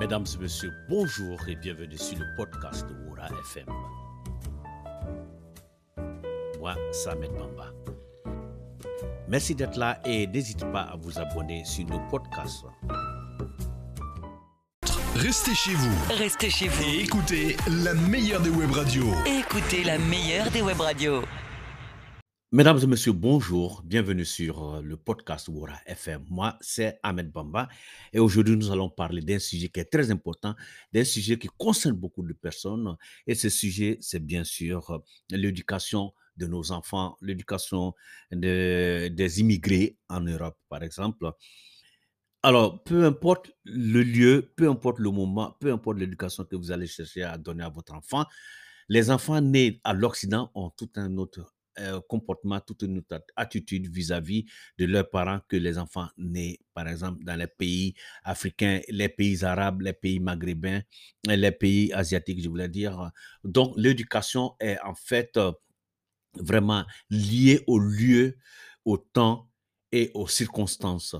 Mesdames et messieurs, bonjour et bienvenue sur le podcast de Wura FM. Moi, Samed Bamba. Merci d'être là et n'hésitez pas à vous abonner sur nos podcasts. Restez chez vous Restez chez vous. et écoutez la meilleure des web radios. Écoutez la meilleure des web radios. Mesdames et messieurs, bonjour, bienvenue sur euh, le podcast Wura FM. Moi, c'est Ahmed Bamba et aujourd'hui, nous allons parler d'un sujet qui est très important, d'un sujet qui concerne beaucoup de personnes et ce sujet, c'est bien sûr euh, l'éducation de nos enfants, l'éducation de- des immigrés en Europe, par exemple. Alors, peu importe le lieu, peu importe le moment, peu importe l'éducation que vous allez chercher à donner à votre enfant, les enfants nés à l'Occident ont tout un autre euh, comportement, toute une attitude vis-à-vis de leurs parents que les enfants nés, par exemple, dans les pays africains, les pays arabes, les pays maghrébins, et les pays asiatiques, je voulais dire. Donc, l'éducation est en fait euh, vraiment liée au lieu, au temps et aux circonstances.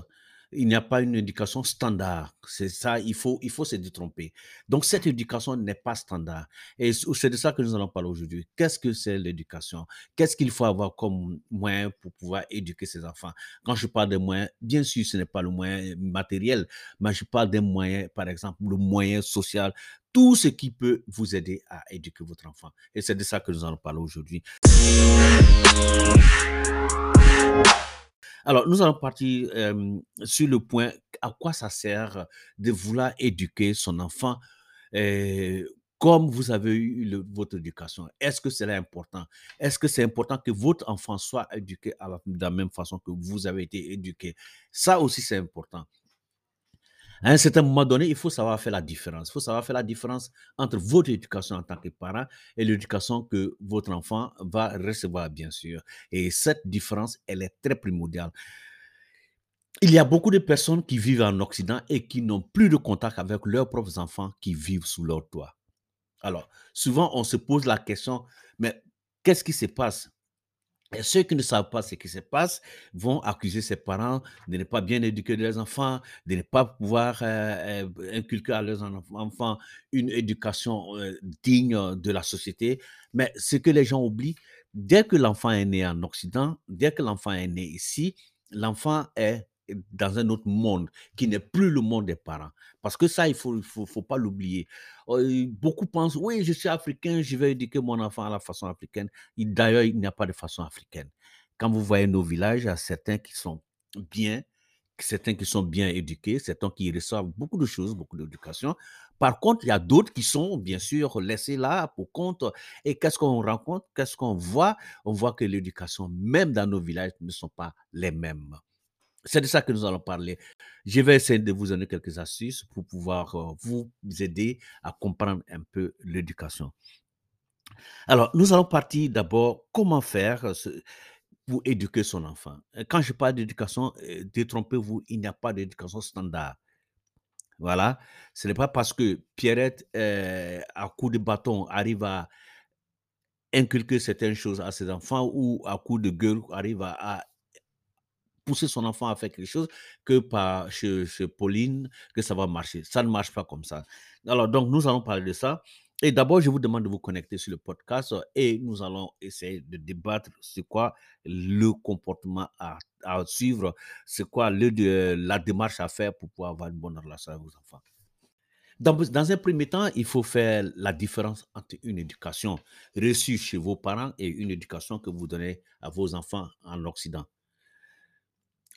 Il n'y a pas une éducation standard. C'est ça, il faut, il faut se détromper. Donc, cette éducation n'est pas standard. Et c'est de ça que nous allons parler aujourd'hui. Qu'est-ce que c'est l'éducation? Qu'est-ce qu'il faut avoir comme moyen pour pouvoir éduquer ses enfants? Quand je parle de moyens, bien sûr, ce n'est pas le moyen matériel, mais je parle des moyens, par exemple, le moyen social, tout ce qui peut vous aider à éduquer votre enfant. Et c'est de ça que nous allons parler aujourd'hui. Alors, nous allons partir sur le point à quoi ça sert de vouloir éduquer son enfant comme vous avez eu votre éducation? Est-ce que c'est important? Est-ce que c'est important que votre enfant soit éduqué de la même façon que vous avez été éduqué? Ça aussi, c'est important. À un certain moment donné, il faut savoir faire la différence. Il faut savoir faire la différence entre votre éducation en tant que parent et l'éducation que votre enfant va recevoir, bien sûr. Et cette différence, elle est très primordiale. Il y a beaucoup de personnes qui vivent en Occident et qui n'ont plus de contact avec leurs propres enfants qui vivent sous leur toit. Alors, souvent, on se pose la question, mais qu'est-ce qui se passe? Ceux qui ne savent pas ce qui se passe vont accuser ses parents de ne pas bien éduquer leurs enfants, de ne pas pouvoir euh, euh, inculquer à leurs en- enfants une éducation euh, digne de la société. Mais ce que les gens oublient, dès que l'enfant est né en Occident, dès que l'enfant est né ici, l'enfant est dans un autre monde qui n'est plus le monde des parents. Parce que ça, il ne faut, faut, faut pas l'oublier. Euh, Beaucoup pensent, oui, je suis africain, je vais éduquer mon enfant à la façon africaine. Il- D'ailleurs, il n'y a pas de façon africaine. Quand vous voyez nos villages, il y a certains qui sont bien, certains qui sont bien éduqués, certains qui reçoivent beaucoup de choses, beaucoup d'éducation. Par contre, il y a d'autres qui sont, bien sûr, laissés là pour compte. Et qu'est-ce qu'on rencontre? Qu'est-ce qu'on voit? On voit que l'éducation, même dans nos villages, ne sont pas les mêmes. C'est de ça que nous allons parler. Je vais essayer de vous donner quelques astuces pour pouvoir euh, vous aider à comprendre un peu l'éducation. Alors, nous allons partir d'abord comment faire euh, pour éduquer son enfant. Euh, Quand je parle d'éducation, détrompez-vous, il n'y a pas d'éducation standard. Voilà. Ce n'est pas parce que Pierrette, à coup de bâton, arrive à inculquer certaines choses à ses enfants ou à coup de gueule, arrive à pousser son enfant à faire quelque chose que par chez, chez Pauline que ça va marcher. Ça ne marche pas comme ça. Alors, donc, nous allons parler de ça. Et d'abord, je vous demande de vous connecter sur le podcast et nous allons essayer de débattre c'est quoi le comportement à, à suivre, c'est quoi le, de- la démarche à faire pour pouvoir avoir une bonne relation avec vos enfants. Dans, dans un premier temps, il faut faire la différence entre une éducation reçue chez vos parents et une éducation que vous donnez à vos enfants en Occident.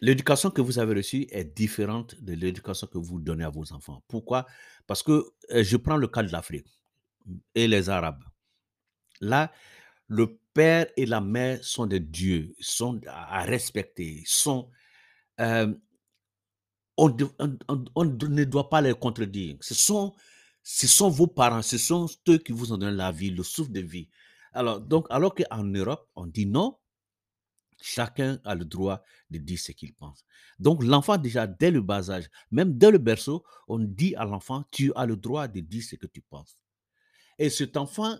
L'éducation que vous avez reçue est différente de l'éducation que vous donnez à vos enfants. Pourquoi? Parce que euh, je prends le cas de l'Afrique et les Arabes. Là, le père et la mère sont des dieux, sont à respecter, sont, euh, on ne doit pas les contredire. Ce sont, ce sont vos parents, ce sont eux qui vous ont donné la vie, le souffle de vie. Alors, donc, alors qu'en Europe, on dit non, Chacun a le droit de dire ce qu'il pense. Donc l'enfant, déjà, dès le bas âge, même dès le berceau, on dit à l'enfant, tu as le droit de dire ce que tu penses. Et cet enfant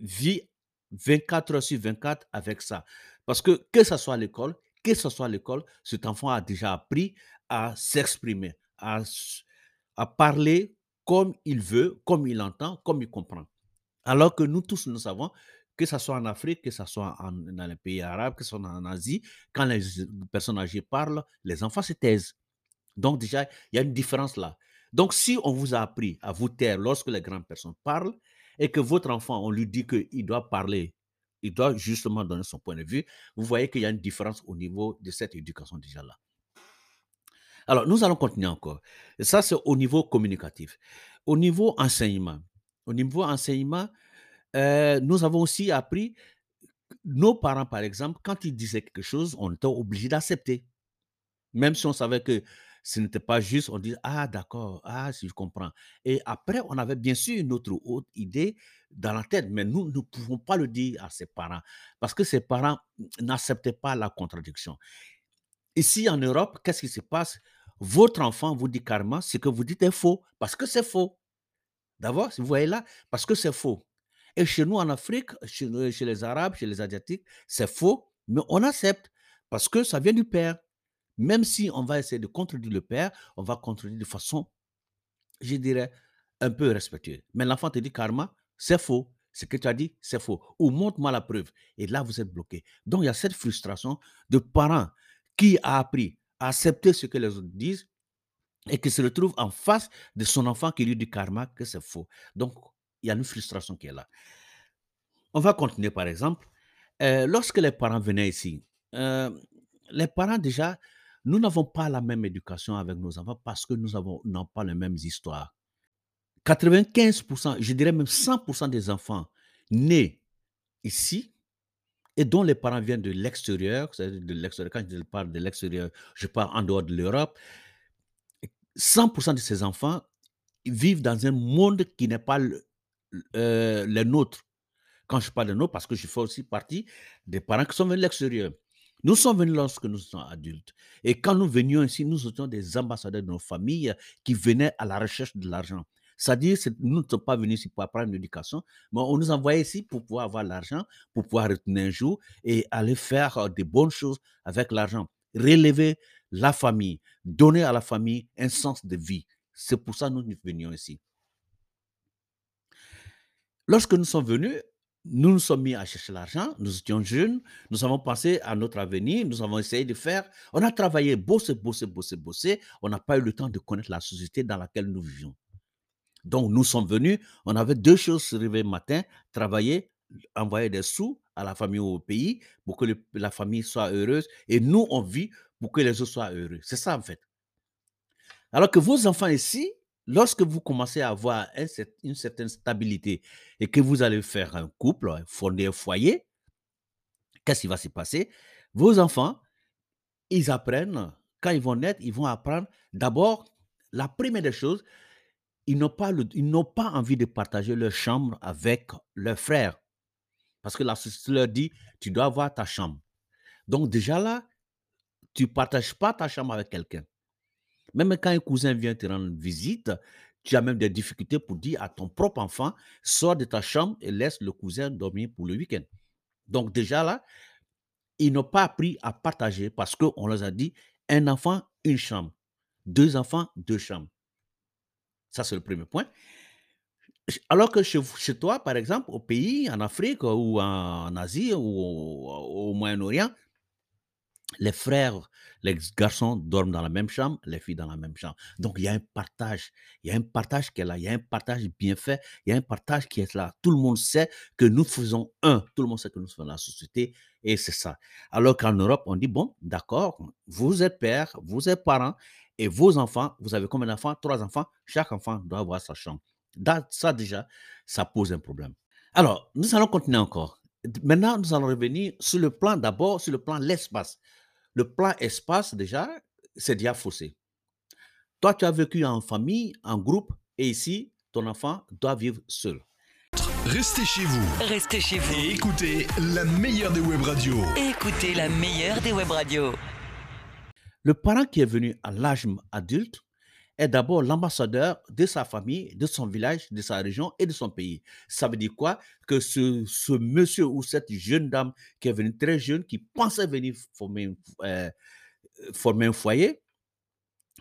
vit 24 heures sur 24 avec ça. Parce que que ce soit l'école, que ce soit l'école, cet enfant a déjà appris à s'exprimer, à, à parler comme il veut, comme il entend, comme il comprend. Alors que nous tous, nous savons que ce soit en Afrique, que ce soit dans les pays arabes, que ce soit en Asie, quand les personnes âgées parlent, les enfants se taisent. Donc déjà, il y a une différence là. Donc si on vous a appris à vous taire lorsque les grandes personnes parlent et que votre enfant, on lui dit qu'il doit parler, il doit justement donner son point de vue, vous voyez qu'il y a une différence au niveau de cette éducation déjà là. Alors, nous allons continuer encore. Ça, c'est au niveau communicatif. Au niveau enseignement, au niveau enseignement, euh, nous avons aussi appris, nos parents, par exemple, quand ils disaient quelque chose, on était obligé d'accepter. Même si on savait que ce n'était pas juste, on dit Ah, d'accord, ah, si je comprends. Et après, on avait bien sûr une autre, autre idée dans la tête, mais nous ne pouvons pas le dire à ses parents parce que ses parents n'acceptaient pas la contradiction. Ici en Europe, qu'est-ce qui se passe? Votre enfant vous dit carrément ce que vous dites est faux parce que c'est faux. D'abord, vous voyez là, parce que c'est faux. Et chez nous en Afrique, chez, chez les Arabes, chez les Asiatiques, c'est faux, mais on accepte parce que ça vient du père. Même si on va essayer de contredire le père, on va contredire de façon, je dirais, un peu respectueuse. Mais l'enfant te dit carrément, c'est faux. Ce que tu as dit, c'est faux. Ou montre-moi la preuve. Et là, vous êtes bloqué. Donc, il y a cette frustration de parents qui a appris à accepter ce que les autres disent et qui se retrouve en face de son enfant qui lui dit karma que c'est faux. Donc, il y a une frustration qui est là. On va continuer par exemple. Euh, lorsque les parents venaient ici, euh, les parents déjà, nous n'avons pas la même éducation avec nos enfants parce que nous n'avons pas les mêmes histoires. 95%, je dirais même 100% des enfants nés ici et dont les parents viennent de l'extérieur, c'est-à-dire de l'extérieur, quand je parle de l'extérieur, je parle en dehors de l'Europe, 100% de ces enfants vivent dans un monde qui n'est pas le, euh, le nôtre. Quand je parle de nôtre, parce que je fais aussi partie des parents qui sont venus de l'extérieur. Nous sommes venus lorsque nous sommes adultes. Et quand nous venions ici, nous étions des ambassadeurs de nos familles qui venaient à la recherche de l'argent. C'est-à-dire, nous ne sommes pas venus ici pour apprendre l'éducation, mais on nous envoyait ici pour pouvoir avoir l'argent, pour pouvoir retenir un jour et aller faire euh, des bonnes choses avec l'argent. Relever la famille, donner à la famille un sens de vie. C'est pour ça que nous venions ici. Lorsque nous sommes venus, nous nous sommes mis à chercher l'argent, nous étions jeunes, nous avons pensé à notre avenir, nous avons essayé de faire, on a travaillé, bossé, bossé, bossé, bossé, on n'a pas eu le temps de connaître la société dans laquelle nous vivions. Donc nous sommes venus, on avait deux choses, se le matin, travailler, envoyer des sous à la famille ou au pays pour que la famille soit heureuse, et nous, on vit pour que les autres soient heureux. C'est ça en fait. Alors que vos enfants ici, lorsque vous commencez à avoir une certaine stabilité et que vous allez faire un couple, fonder un foyer, qu'est-ce qui va se passer? Vos enfants, ils apprennent, quand ils vont naître, ils vont apprendre d'abord, la première des choses, ils n'ont pas, envie de partager leur chambre avec leurs frères. Parce que la société leur dit, tu dois avoir ta chambre. Donc déjà là, tu ne partages pas ta chambre avec quelqu'un. Même quand un cousin vient te rendre visite, tu as même des difficultés pour dire à ton propre enfant, sors de ta chambre et laisse le cousin dormir pour le week-end. Donc déjà là, ils n'ont pas appris à partager parce qu'on leur a dit, un enfant, une chambre. Deux enfants, deux chambres. Ça, c'est le premier point. Alors que chez, toi, par exemple, au pays, en Afrique ou en Asie ou au Moyen-Orient, les frères, les garçons dorment dans la même chambre, les filles dans la même chambre. Donc, il y a un partage. Il y a un partage qui est là. Il y a un partage bien fait. Il y a un partage qui est là. Tout le monde sait que nous faisons un. Tout le monde sait que nous faisons la société. Et c'est ça. Alors qu'en Europe, on dit, bon, d'accord, vous êtes père, vous êtes parent, et vos enfants, vous avez combien d'enfants? Trois enfants. Chaque enfant doit avoir sa chambre. Ça, déjà, ça pose un problème. Alors, nous allons continuer encore. Maintenant, nous allons revenir sur le plan, d'abord, sur le plan l'espace. Le plan espace, déjà, c'est déjà faussé. Toi, tu as vécu en famille, en groupe, et ici, ton enfant doit vivre seul. Restez chez vous Restez chez vous. et écoutez la meilleure des web radios. Écoutez la meilleure des web radios. Le parent qui est venu à l'âge adulte est d'abord l'ambassadeur de sa famille, de son village, de sa région et de son pays. Ça veut dire quoi? Que ce, monsieur ou cette jeune dame qui est venue très jeune, qui pensait venir former, euh, former un foyer,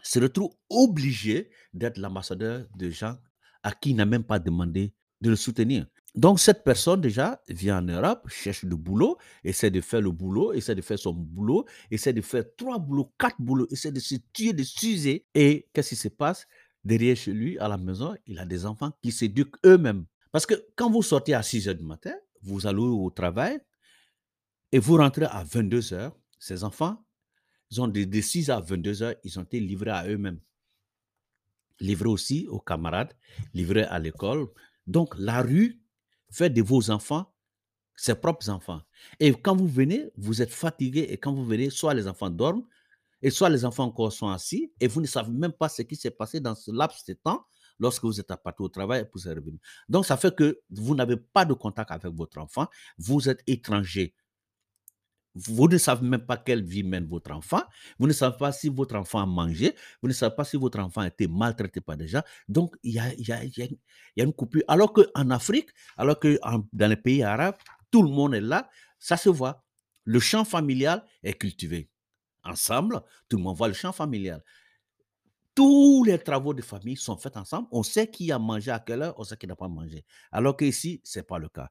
se retrouve obligé d'être l'ambassadeur de gens à qui il n'a même pas demandé de le soutenir. Donc, cette personne, déjà, vient en Europe, cherche du boulot, essaie de faire le boulot, essaie de faire son boulot, essaie de faire trois boulots, quatre boulots, essaie de se tuer, de s'user. Et qu'est-ce qui se passe? Derrière chez lui, à la maison, il a des enfants qui s'éduquent eux-mêmes. Parce que quand vous sortez à 6 heures du matin, vous allez au travail et vous rentrez à 22 heures, ces enfants, ils ont de, de 6 à 22 heures, ils ont été livrés à eux-mêmes. Livrés aussi aux camarades, livrés à l'école. Donc, la rue fait de vos enfants ses propres enfants. Et quand vous venez, vous êtes fatigué et quand vous venez, soit les enfants dorment, et soit les enfants encore sont assis et vous ne savez même pas ce qui s'est passé dans ce laps de temps lorsque vous êtes partir au travail pour se revenir. Donc, ça fait que vous n'avez pas de contact avec votre enfant, vous êtes étranger. Vous ne savez même pas quelle vie mène votre enfant. Vous ne savez pas si votre enfant a mangé. Vous ne savez pas si votre enfant a été maltraité par des gens. Donc, il y a, une coupure. Alors qu'en Afrique, alors que dans les pays arabes, tout le monde est là, ça se voit. Le champ familial est cultivé. Ensemble, tout le monde voit le champ familial. Tous les travaux de famille sont faits ensemble. On sait qui a mangé à quelle heure, on sait qui n'a pas mangé. Alors qu'ici, ce n'est pas le cas.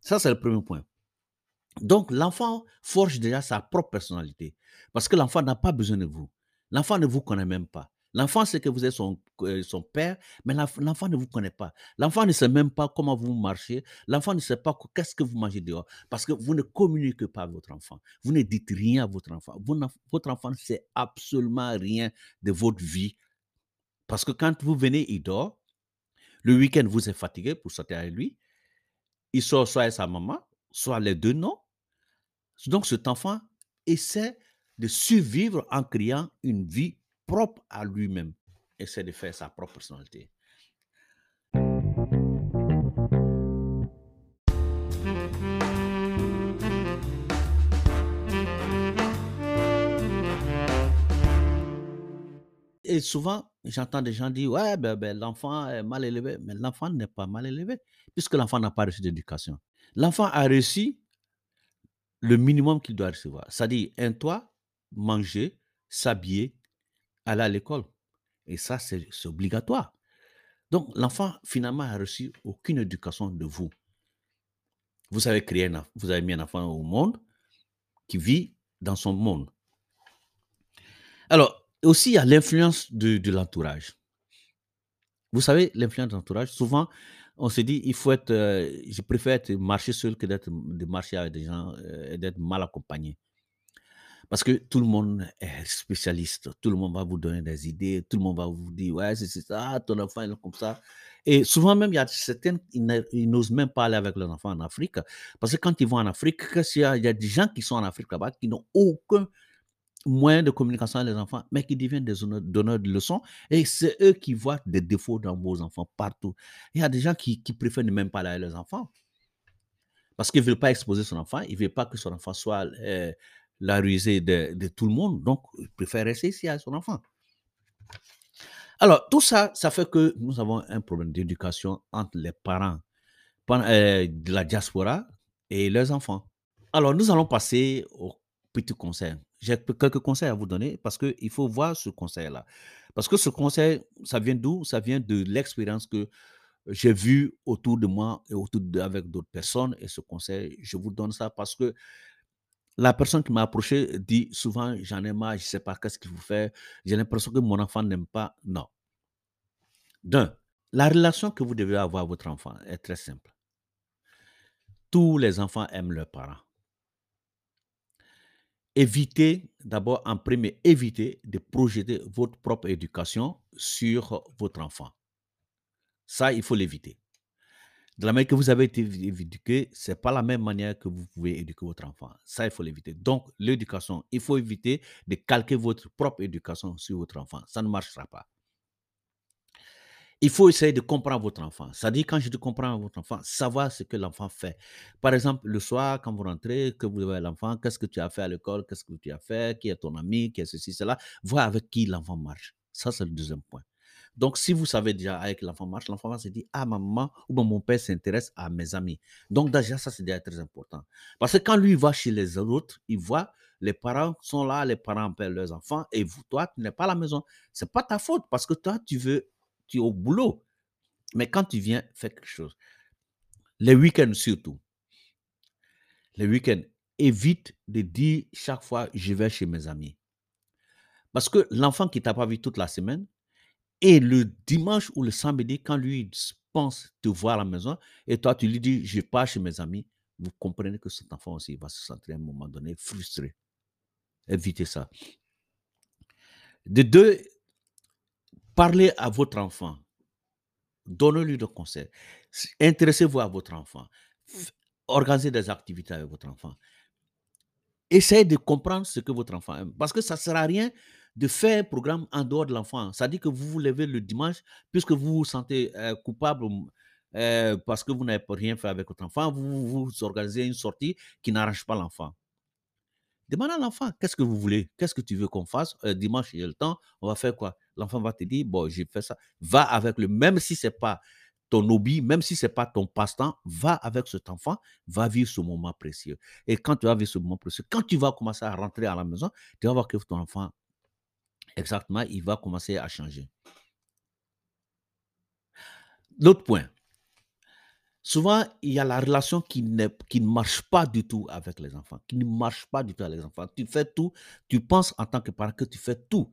Ça, c'est le premier point. Donc, l'enfant forge déjà sa propre personnalité. Parce que l'enfant n'a pas besoin de vous. L'enfant ne vous connaît même pas. L'enfant sait que vous êtes son, euh, père, mais l'enf- l'enfant ne vous connaît pas. L'enfant ne sait même pas comment vous marchez. L'enfant ne sait pas que- qu'est-ce que vous mangez dehors. Parce que vous ne communiquez pas avec votre enfant. Vous ne dites rien à votre enfant. Votre enfant ne sait absolument rien de votre vie. Parce que quand vous venez, il dort. Le week-end, vous êtes fatigué pour sortir avec lui. Il sort soit avec sa maman, soit les deux non. Donc cet enfant essaie de survivre en créant une vie propre à lui-même. Essaie de faire sa propre personnalité. Et souvent, j'entends des gens dire, ouais, ben, ben, l'enfant est mal élevé. Mais l'enfant n'est pas mal élevé, puisque l'enfant n'a pas reçu d'éducation. L'enfant a reçu le minimum qu'il doit recevoir. C'est-à-dire un toit, manger, s'habiller, aller à l'école. Et ça, c'est obligatoire. Donc, l'enfant, finalement, a reçu aucune éducation de vous. Vous avez créé un, vous avez mis un enfant au monde qui vit dans son monde. Alors, aussi, il y a l'influence de l'entourage. Vous savez, l'influence de l'entourage, souvent, on se dit, il faut être, euh, je préfère être marcher seul que d'être, de marcher avec des gens euh, et d'être mal accompagné. Parce que tout le monde est spécialiste, tout le monde va vous donner des idées, tout le monde va vous dire, ouais, c'est ça, ton enfant est comme ça. Et souvent même, il y a certains, ils n'osent même pas aller avec leurs enfants en Afrique. Parce que quand ils vont en Afrique, il y a des gens qui sont en Afrique là-bas qui n'ont aucun moyen de communication avec les enfants, mais qui deviennent des donneurs de leçons. Et c'est eux qui voient des défauts dans vos enfants partout. Il y a des gens qui, préfèrent ne même pas aller avec leurs enfants. Parce qu'ils ne veulent pas exposer son enfant, ils ne veulent pas que son enfant soit euh, la rusée de, de tout le monde. Donc, ils préfèrent rester ici avec son enfant. Alors, tout ça, ça fait que nous avons un problème d'éducation entre les parents euh, de la diaspora et leurs enfants. Alors, nous allons passer au petit conseil. J'ai quelques conseils à vous donner parce qu'il faut voir ce conseil-là. Parce que ce conseil, ça vient d'où? Ça vient de l'expérience que j'ai vue autour de moi et autour avec d'autres personnes. Et ce conseil, je vous donne ça parce que la personne qui m'a approché dit souvent, j'en ai marre, je ne sais pas qu'est-ce qu'il faut faire. J'ai l'impression que mon enfant n'aime pas. Non. D'un, la relation que vous devez avoir avec votre enfant est très simple. Tous les enfants aiment leurs parents. Évitez, d'abord, en premier, évitez de projeter votre propre éducation sur votre enfant. Ça, il faut l'éviter. De la manière que vous avez été éduqué, ce n'est pas la même manière que vous pouvez éduquer votre enfant. Ça, il faut l'éviter. Donc, l'éducation, il faut éviter de calquer votre propre éducation sur votre enfant. Ça ne marchera pas. Il faut essayer de comprendre votre enfant. C'est-à-dire, quand je dis comprendre votre enfant, savoir ce que l'enfant fait. Par exemple, le soir, quand vous rentrez, que vous avez l'enfant, qu'est-ce que tu as fait à l'école, qu'est-ce que tu as fait, qui est ton ami, qui est ceci, cela. Voir avec qui l'enfant marche. Ça, c'est le deuxième point. Donc, si vous savez déjà avec l'enfant marche, l'enfant va se dire, ah, maman ou mon père s'intéresse à mes amis. Donc, déjà, ça, c'est déjà très important. Parce que quand lui va chez les autres, il voit les parents sont là, les parents appellent leurs enfants, et vous, toi, tu n'es pas à la maison. C'est pas ta faute parce que toi, tu veux, tu es au boulot. Mais quand tu viens faire quelque chose, les week-ends surtout, les week-ends, évite de dire chaque fois je vais chez mes amis. Parce que l'enfant qui t'a pas vu toute la semaine, et le dimanche ou le samedi, quand lui pense te voir à la maison, et toi tu lui dis je pars chez mes amis, vous comprenez que cet enfant aussi va se sentir à un moment donné frustré. Évitez ça. De deux, parlez à votre enfant. Donnez-lui des conseils. Intéressez-vous à votre enfant. F- Organisez des activités avec votre enfant. Essayez de comprendre ce que votre enfant aime. Parce que ça ne sert à rien de faire un programme en dehors de l'enfant. Ça dit que vous vous levez le dimanche, puisque vous vous sentez euh, coupable euh, parce que vous n'avez pas rien fait avec votre enfant, vous, vous vous organisez une sortie qui n'arrange pas l'enfant. Demandez à l'enfant, qu'est-ce que vous voulez? Qu'est-ce que tu veux qu'on fasse? Euh, Dimanche, il y a le temps, on va faire quoi? L'enfant va te dire, bon, j'ai fait ça. Va avec le, même si ce n'est pas ton hobby, même si ce n'est pas ton passe-temps, va avec cet enfant, va vivre ce moment précieux. Et quand tu vas vivre ce moment précieux, quand tu vas commencer à rentrer à la maison, tu vas voir que ton enfant, exactement, il va commencer à changer. L'autre point, souvent, il y a la relation qui qui ne marche pas du tout avec les enfants, qui ne marche pas du tout avec les enfants. Tu fais tout, tu penses en tant que parent que tu fais tout.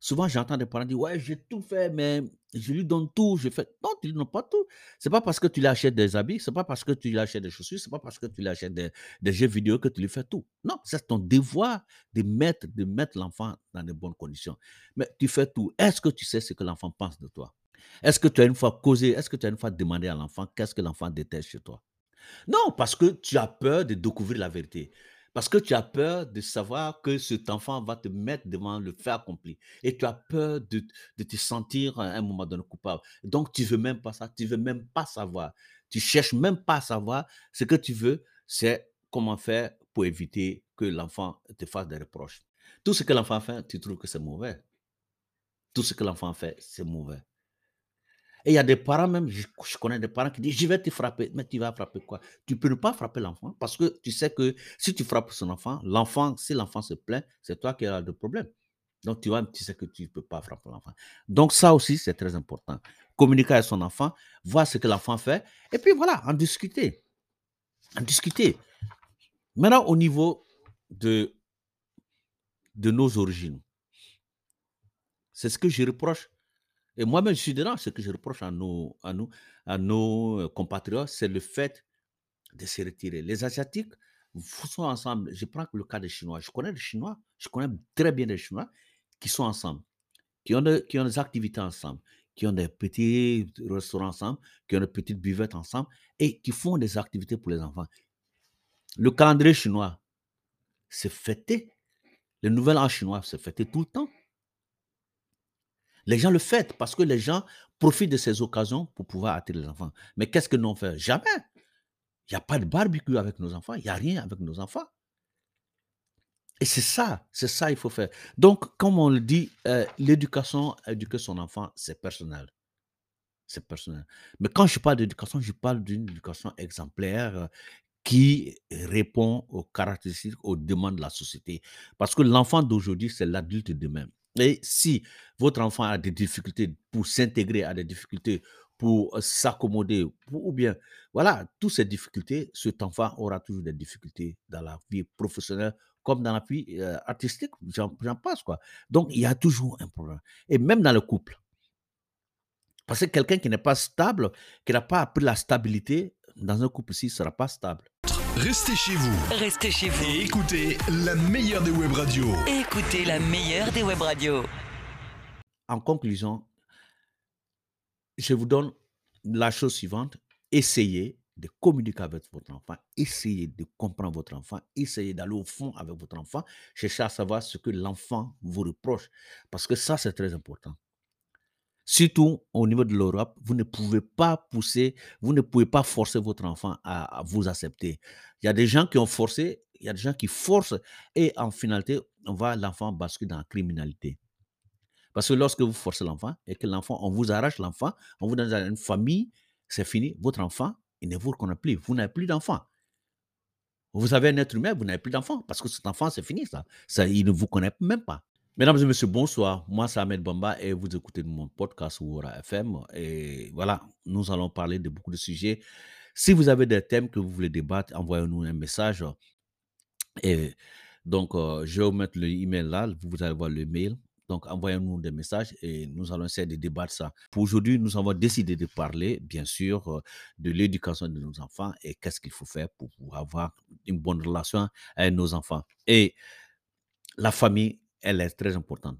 Souvent, j'entends des parents dire, ouais, j'ai tout fait, mais je lui donne tout, je fais. Non, tu lui donnes pas tout. C'est pas parce que tu lui achètes des habits, c'est pas parce que tu lui achètes des chaussures, c'est pas parce que tu lui achètes des, jeux vidéo que tu lui fais tout. Non, c'est ton devoir de mettre, de mettre l'enfant dans de bonnes conditions. Mais tu fais tout. Est-ce que tu sais ce que l'enfant pense de toi? Est-ce que tu as une fois causé, est-ce que tu as une fois demandé à l'enfant qu'est-ce que l'enfant déteste chez toi? Non, parce que tu as peur de découvrir la vérité. Parce que tu as peur de savoir que cet enfant va te mettre devant le fait accompli. Et tu as peur de, te sentir à un moment donné coupable. Donc, tu veux même pas ça. Tu veux même pas savoir. Tu cherches même pas à savoir. Ce que tu veux, c'est comment faire pour éviter que l'enfant te fasse des reproches. Tout ce que l'enfant fait, tu trouves que c'est mauvais. Tout ce que l'enfant fait, c'est mauvais. Et il y a des parents même, je, connais des parents qui disent, je vais te frapper. Mais tu vas frapper quoi? Tu peux ne pas frapper l'enfant parce que tu sais que si tu frappes son enfant, l'enfant, si l'enfant se plaint, c'est toi qui as le problème. Donc tu vois, tu sais que tu ne peux pas frapper l'enfant. Donc ça aussi, c'est très important. Communiquer avec son enfant, voir ce que l'enfant fait, et puis voilà, en discuter. En discuter. Maintenant, au niveau de, de nos origines, c'est ce que je reproche et moi-même, je suis dedans. Ce que je reproche à nos, à nous, à nos euh, compatriotes, c'est le fait de se retirer. Les Asiatiques sont ensemble. Je prends le cas des Chinois. Je connais les Chinois, je connais très bien les Chinois qui sont ensemble, qui ont, de- qui ont des activités ensemble, qui ont des petits restaurants ensemble, qui ont des petites buvettes ensemble et qui font des activités pour les enfants. Le calendrier chinois, c'est fêté. Le nouvel an chinois, c'est fêté tout le temps. Les gens le fêtent parce que les gens profitent de ces occasions pour pouvoir attirer les enfants. Mais qu'est-ce que nous on fait? Jamais. Il n'y a pas de barbecue avec nos enfants, il n'y a rien avec nos enfants. Et c'est ça, c'est ça il faut faire. Donc, comme on le dit, euh, l'éducation, éduquer son enfant, c'est personnel. C'est personnel. Mais quand je parle d'éducation, je parle d'une éducation exemplaire euh, qui répond aux caractéristiques, aux demandes de la société. Parce que l'enfant d'aujourd'hui, c'est l'adulte de demain. Et si votre enfant a des difficultés pour s'intégrer, a des difficultés pour euh, s'accommoder, ou bien, voilà, toutes ces difficultés, cet enfant aura toujours des difficultés dans la vie professionnelle comme dans la vie euh, artistique, j'en passe, quoi. Donc, il y a toujours un problème. Et même dans le couple. Parce que quelqu'un qui n'est pas stable, qui n'a pas appris la stabilité, dans un couple aussi, ne sera pas stable. Restez chez vous Restez chez vous. et écoutez la meilleure des web radios. Écoutez la meilleure des web radios. En conclusion, je vous donne la chose suivante. Essayez de communiquer avec votre enfant, essayez de comprendre votre enfant, essayez d'aller au fond avec votre enfant, cherchez à savoir ce que l'enfant vous reproche, parce que ça, c'est très important. Surtout au niveau de l'Europe, vous ne pouvez pas pousser, vous ne pouvez pas forcer votre enfant à, vous accepter. Il y a des gens qui ont forcé, il y a des gens qui forcent, et en finalité, on va l'enfant basculer dans la criminalité. Parce que lorsque vous forcez l'enfant et que l'enfant, on vous arrache l'enfant, on vous donne une famille, c'est fini. Votre enfant, il ne vous reconnaît plus. Vous n'avez plus d'enfant. Vous avez un être humain, vous n'avez plus d'enfant. Parce que cet enfant, c'est fini, ça. ça. Il ne vous connaît même pas. Mesdames et messieurs, bonsoir. Moi, c'est Ahmed Bamba et vous écoutez mon podcast Oura FM. Et voilà, nous allons parler de beaucoup de sujets. Si vous avez des thèmes que vous voulez débattre, envoyez-nous un message. Et donc, euh, je vais vous mettre le email là, vous allez voir le mail. Donc, envoyez-nous des messages et nous allons essayer de débattre ça. Pour aujourd'hui, nous avons décidé de parler, bien sûr, euh, de l'éducation de nos enfants et qu'est-ce qu'il faut faire pour avoir une bonne relation avec nos enfants. Et la famille, elle est très importante.